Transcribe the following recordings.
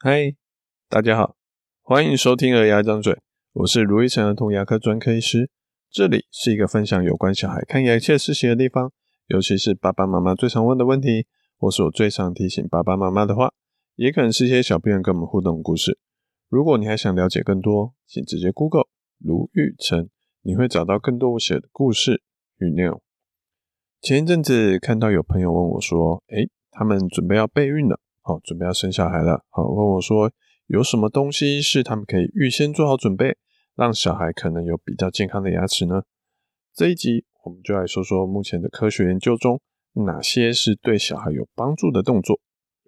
嗨，大家好，欢迎收听《儿牙张嘴》，我是卢医成儿童牙科专科医师。这里是一个分享有关小孩看牙切事情的地方，尤其是爸爸妈妈最常问的问题，或是我最常提醒爸爸妈妈的话，也可能是一些小朋友跟我们互动的故事。如果你还想了解更多，请直接 Google 卢育成，你会找到更多我写的故事与内容。前一阵子看到有朋友问我说：“诶，他们准备要备孕了。”好，准备要生小孩了。好，问我说有什么东西是他们可以预先做好准备，让小孩可能有比较健康的牙齿呢？这一集我们就来说说目前的科学研究中，哪些是对小孩有帮助的动作，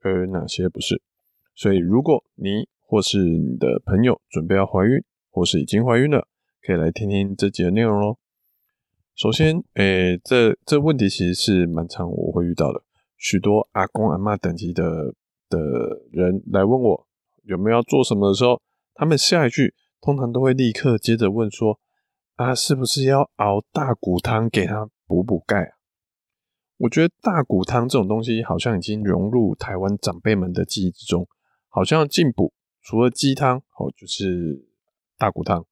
而哪些不是。所以，如果你或是你的朋友准备要怀孕，或是已经怀孕了，可以来听听这集的内容喽。首先，诶、这这问题其实是蛮常我会遇到的，许多阿公阿嬷等级的。的人来问我有没有要做什么的时候，他们下一句通常都会立刻接着问说：“啊，是不是要熬大骨汤给他补补钙啊？”我觉得大骨汤这种东西好像已经融入台湾长辈们的记忆之中，好像进补除了鸡汤哦，就是大骨汤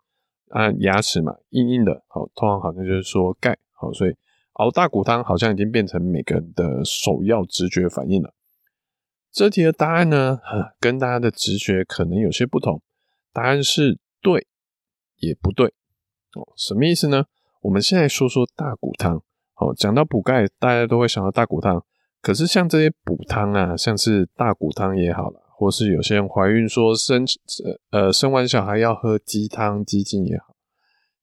啊，牙齿嘛硬硬的，好，通常好像就是说钙，好，所以熬大骨汤好像已经变成每个人的首要直觉反应了。这题的答案呢，跟大家的直觉可能有些不同。答案是对，也不对。哦，什么意思呢？我们现在说说大骨汤。哦，讲到补钙，大家都会想到大骨汤。可是像这些补汤啊，像是大骨汤也好啦，或是有些人怀孕说生呃生完小孩要喝鸡汤鸡精也好，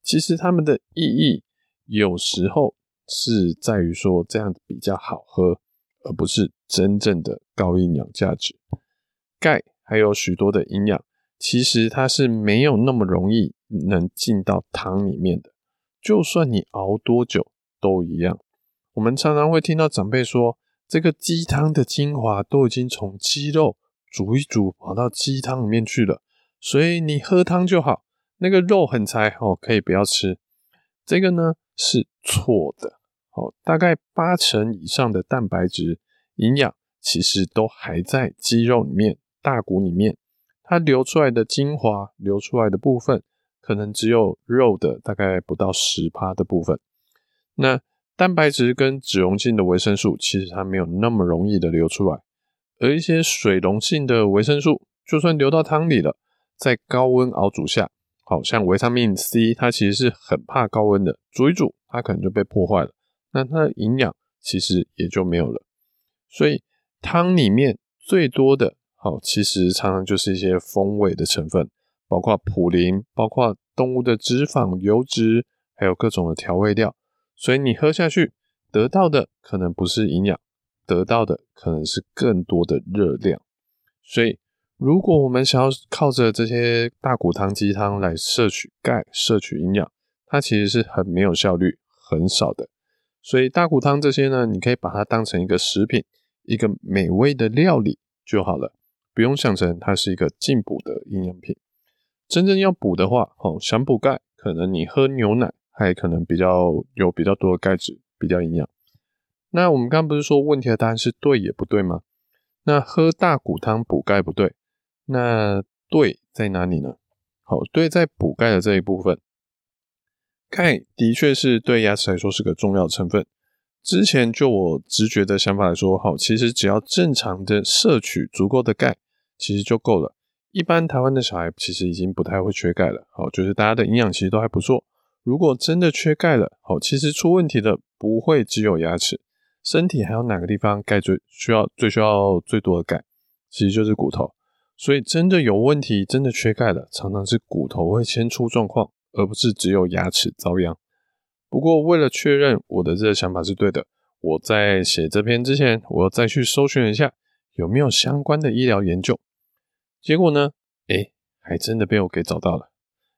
其实他们的意义有时候是在于说这样比较好喝。而不是真正的高营养价值。钙还有许多的营养，其实它是没有那么容易能进到汤里面的。就算你熬多久都一样。我们常常会听到长辈说，这个鸡汤的精华都已经从鸡肉煮一煮跑到鸡汤里面去了，所以你喝汤就好。那个肉很柴哦，可以不要吃。这个呢是错的。哦，大概八成以上的蛋白质营养其实都还在肌肉里面、大骨里面，它流出来的精华流出来的部分，可能只有肉的大概不到十趴的部分。那蛋白质跟脂溶性的维生素，其实它没有那么容易的流出来，而一些水溶性的维生素，就算流到汤里了，在高温熬煮下，好像维他命 C，它其实是很怕高温的，煮一煮它可能就被破坏了。那它的营养其实也就没有了，所以汤里面最多的，好，其实常常就是一些风味的成分，包括普林，包括动物的脂肪、油脂，还有各种的调味料。所以你喝下去得到的可能不是营养，得到的可能是更多的热量。所以如果我们想要靠着这些大骨汤、鸡汤来摄取钙、摄取营养，它其实是很没有效率、很少的。所以大骨汤这些呢，你可以把它当成一个食品，一个美味的料理就好了，不用想成它是一个进补的营养品。真正要补的话，哦，想补钙，可能你喝牛奶还可能比较有比较多的钙质，比较营养。那我们刚刚不是说问题的答案是对也不对吗？那喝大骨汤补钙不对，那对在哪里呢？好，对在补钙的这一部分。钙的确是对牙齿来说是个重要成分。之前就我直觉的想法来说，好，其实只要正常的摄取足够的钙，其实就够了。一般台湾的小孩其实已经不太会缺钙了，好，就是大家的营养其实都还不错。如果真的缺钙了，好，其实出问题的不会只有牙齿，身体还有哪个地方钙最需要、最需要最多的钙，其实就是骨头。所以真的有问题，真的缺钙了，常常是骨头会先出状况。而不是只有牙齿遭殃。不过，为了确认我的这个想法是对的，我在写这篇之前，我要再去搜寻一下有没有相关的医疗研究。结果呢，诶，还真的被我给找到了。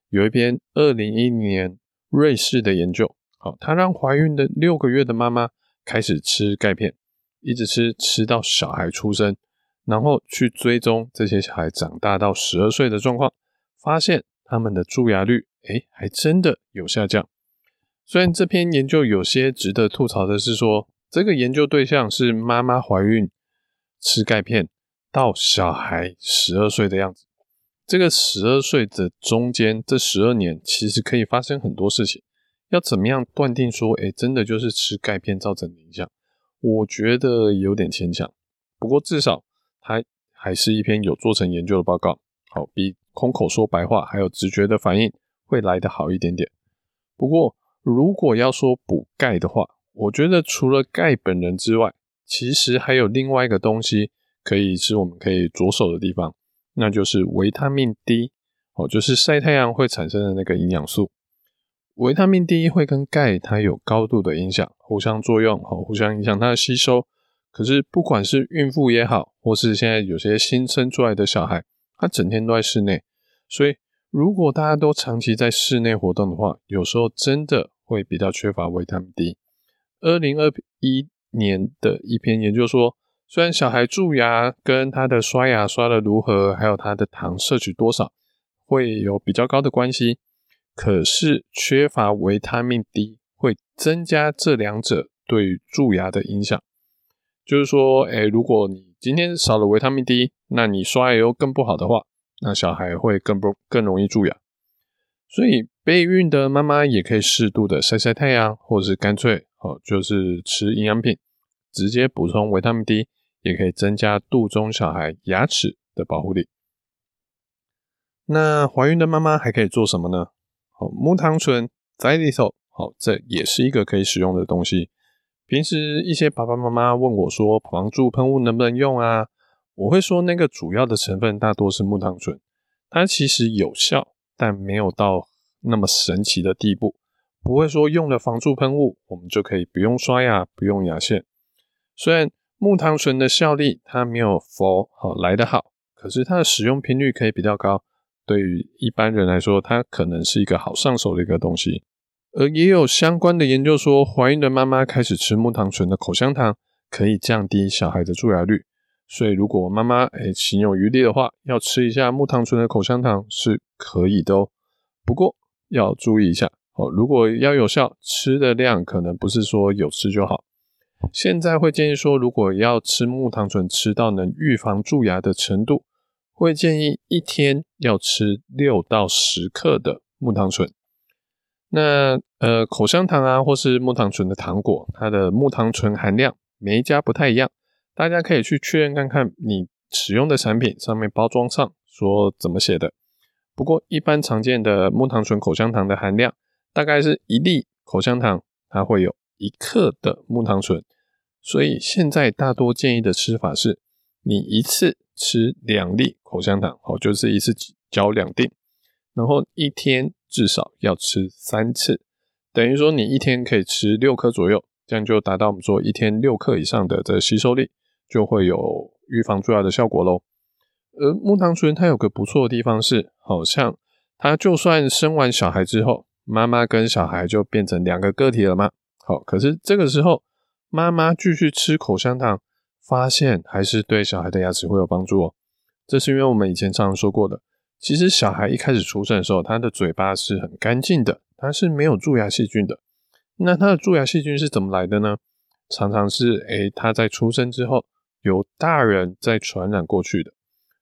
有一篇二零一零年瑞士的研究，好，他让怀孕的六个月的妈妈开始吃钙片，一直吃，吃到小孩出生，然后去追踪这些小孩长大到十二岁的状况，发现他们的蛀牙率。诶，还真的有下降。虽然这篇研究有些值得吐槽的是说，这个研究对象是妈妈怀孕吃钙片，到小孩十二岁的样子。这个十二岁的中间，这十二年其实可以发生很多事情。要怎么样断定说，哎，真的就是吃钙片造成的影响？我觉得有点牵强。不过至少它还是一篇有做成研究的报告，好，比空口说白话还有直觉的反应会来得好一点点。不过如果要说补钙的话，我觉得除了钙本人之外，其实还有另外一个东西可以是我们可以着手的地方。那就是维他命 D 哦，就是晒太阳会产生的那个营养素。维他命 D 会跟钙它有高度的影响，互相作用，哦，互相影响它的吸收。可是不管是孕妇也好，或是现在有些新生出来的小孩，他整天都在室内，所以如果大家都长期在室内活动的话，有时候真的会比较缺乏维他命 D。二零二一年的一篇研究说。虽然小孩蛀牙跟他的刷牙刷的如何，还有他的糖摄取多少会有比较高的关系，可是缺乏维他命 D 会增加这两者对蛀牙的影响。就是说，哎，如果你今天少了维他命 D，那你刷牙又更不好的话，那小孩会更不更容易蛀牙。所以备孕的妈妈也可以适度的晒晒太阳，或者是干脆哦，就是吃营养品，直接补充维他命 D。也可以增加肚中小孩牙齿的保护力。那怀孕的妈妈还可以做什么呢？好，木糖醇在里头，好，这也是一个可以使用的东西。平时一些爸爸妈妈问我说，防蛀喷雾能不能用啊？我会说，那个主要的成分大多是木糖醇，它其实有效，但没有到那么神奇的地步，不会说用了防蛀喷雾，我们就可以不用刷牙，不用牙线。虽然木糖醇的效力它没有佛好来得好，可是它的使用频率可以比较高。对于一般人来说，它可能是一个好上手的一个东西。而也有相关的研究说，怀孕的妈妈开始吃木糖醇的口香糖，可以降低小孩的蛀牙率。所以如果妈妈诶心有余力的话，要吃一下木糖醇的口香糖是可以的哦。不过要注意一下哦，如果要有效，吃的量可能不是说有吃就好。现在会建议说，如果要吃木糖醇，吃到能预防蛀牙的程度，会建议一天要吃六到十克的木糖醇。那呃，口香糖啊，或是木糖醇的糖果，它的木糖醇含量每一家不太一样，大家可以去确认看看你使用的产品上面包装上说怎么写的。不过一般常见的木糖醇口香糖的含量，大概是一粒口香糖它会有一克的木糖醇，所以现在大多建议的吃法是，你一次吃两粒口香糖，哦，就是一次嚼两粒，然后一天至少要吃三次，等于说你一天可以吃六颗左右，这样就达到我们说一天六克以上的这吸收力，就会有预防蛀牙的效果喽。而木糖醇它有个不错的地方是，好像它就算生完小孩之后，妈妈跟小孩就变成两个个体了吗？好，可是这个时候妈妈继续吃口香糖，发现还是对小孩的牙齿会有帮助哦。这是因为我们以前常常说过的，其实小孩一开始出生的时候，他的嘴巴是很干净的，他是没有蛀牙细菌的。那他的蛀牙细菌是怎么来的呢？常常是诶，他在出生之后由大人再传染过去的。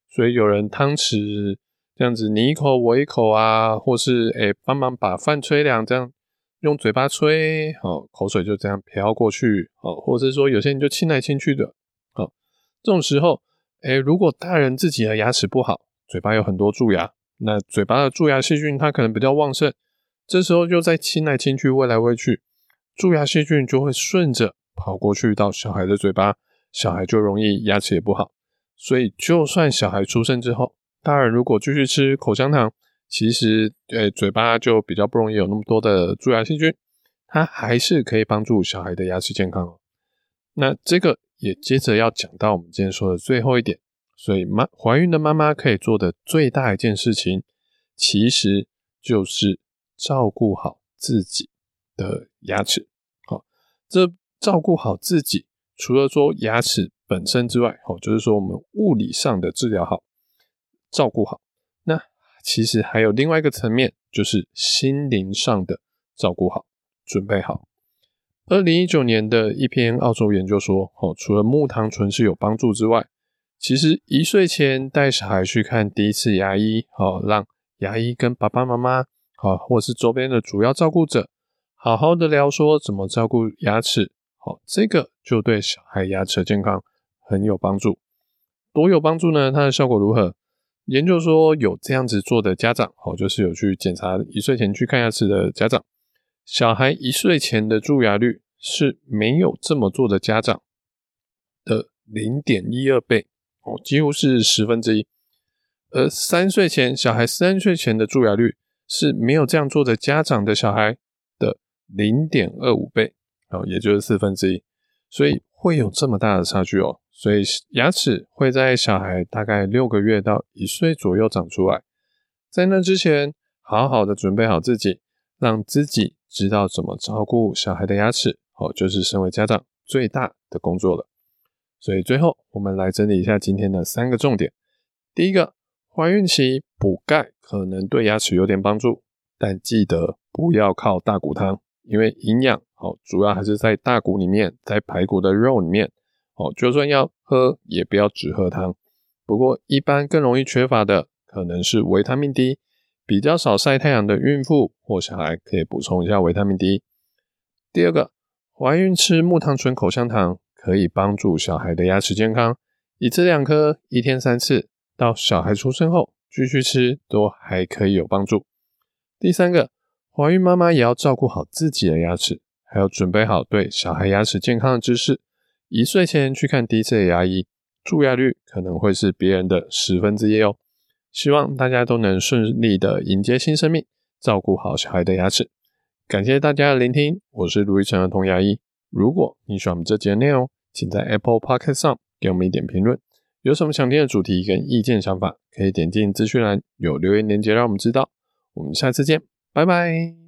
所以有人汤匙这样子你一口我一口啊，或是诶帮忙把饭吹凉这样。用嘴巴吹，好，口水就这样飘过去，好，或者是说有些人就亲来亲去的，好，这种时候，诶，如果大人自己的牙齿不好，嘴巴有很多蛀牙，那嘴巴的蛀牙细菌它可能比较旺盛，这时候就在亲来亲去、喂来喂去，蛀牙细菌就会顺着跑过去到小孩的嘴巴，小孩就容易牙齿也不好，所以就算小孩出生之后，大人如果继续吃口香糖。其实，呃，嘴巴就比较不容易有那么多的蛀牙细菌，它还是可以帮助小孩的牙齿健康哦。那这个也接着要讲到我们今天说的最后一点，所以妈怀孕的妈妈可以做的最大一件事情，其实就是照顾好自己的牙齿。好，这照顾好自己，除了说牙齿本身之外，哦，就是说我们物理上的治疗好，照顾好。那其实还有另外一个层面，就是心灵上的照顾好、准备好。二零一九年的一篇澳洲研究说，哦，除了木糖醇是有帮助之外，其实一岁前带小孩去看第一次牙医，哦让牙医跟爸爸妈妈，好或是周边的主要照顾者，好好的聊说怎么照顾牙齿，好这个就对小孩牙齿的健康很有帮助。多有帮助呢？它的效果如何？研究说有这样子做的家长，好就是有去检查一岁前去看牙齿的家长，小孩一岁前的蛀牙率是没有这么做的家长的零点一二倍。哦，几乎是十分之一，而三岁前小孩三岁前的蛀牙率是没有这样做的家长的小孩的零点二五倍，哦，也就是四分之一，所以会有这么大的差距哦。所以牙齿会在小孩大概六个月到一岁左右长出来，在那之前，好好的准备好自己，让自己知道怎么照顾小孩的牙齿，哦，就是身为家长最大的工作了。所以最后，我们来整理一下今天的三个重点。第一个，怀孕期补钙可能对牙齿有点帮助，但记得不要靠大骨汤，因为营养好主要还是在大骨里面，在排骨的肉里面。哦，就算要喝，也不要只喝汤。不过，一般更容易缺乏的可能是维他命 D，比较少晒太阳的孕妇或小孩可以补充一下维他命 D。第二个，怀孕吃木糖醇口香糖。可以帮助小孩的牙齿健康，一次两颗，一天三次，到小孩出生后继续吃，都还可以有帮助。第三个，怀孕妈妈也要照顾好自己的牙齿，还要准备好对小孩牙齿健康的知识。一岁前去看第一次的牙医，蛀牙率可能会是别人的十分之一哦。希望大家都能顺利的迎接新生命，照顾好小孩的牙齿。感谢大家的聆听，我是卢玉成儿童牙医。如果你喜欢我们这节内容，请在 Apple Podcast 上给我们一点评论。有什么想听的主题跟意见想法，可以点进资讯栏有留言链接让我们知道。我们下次见，拜拜。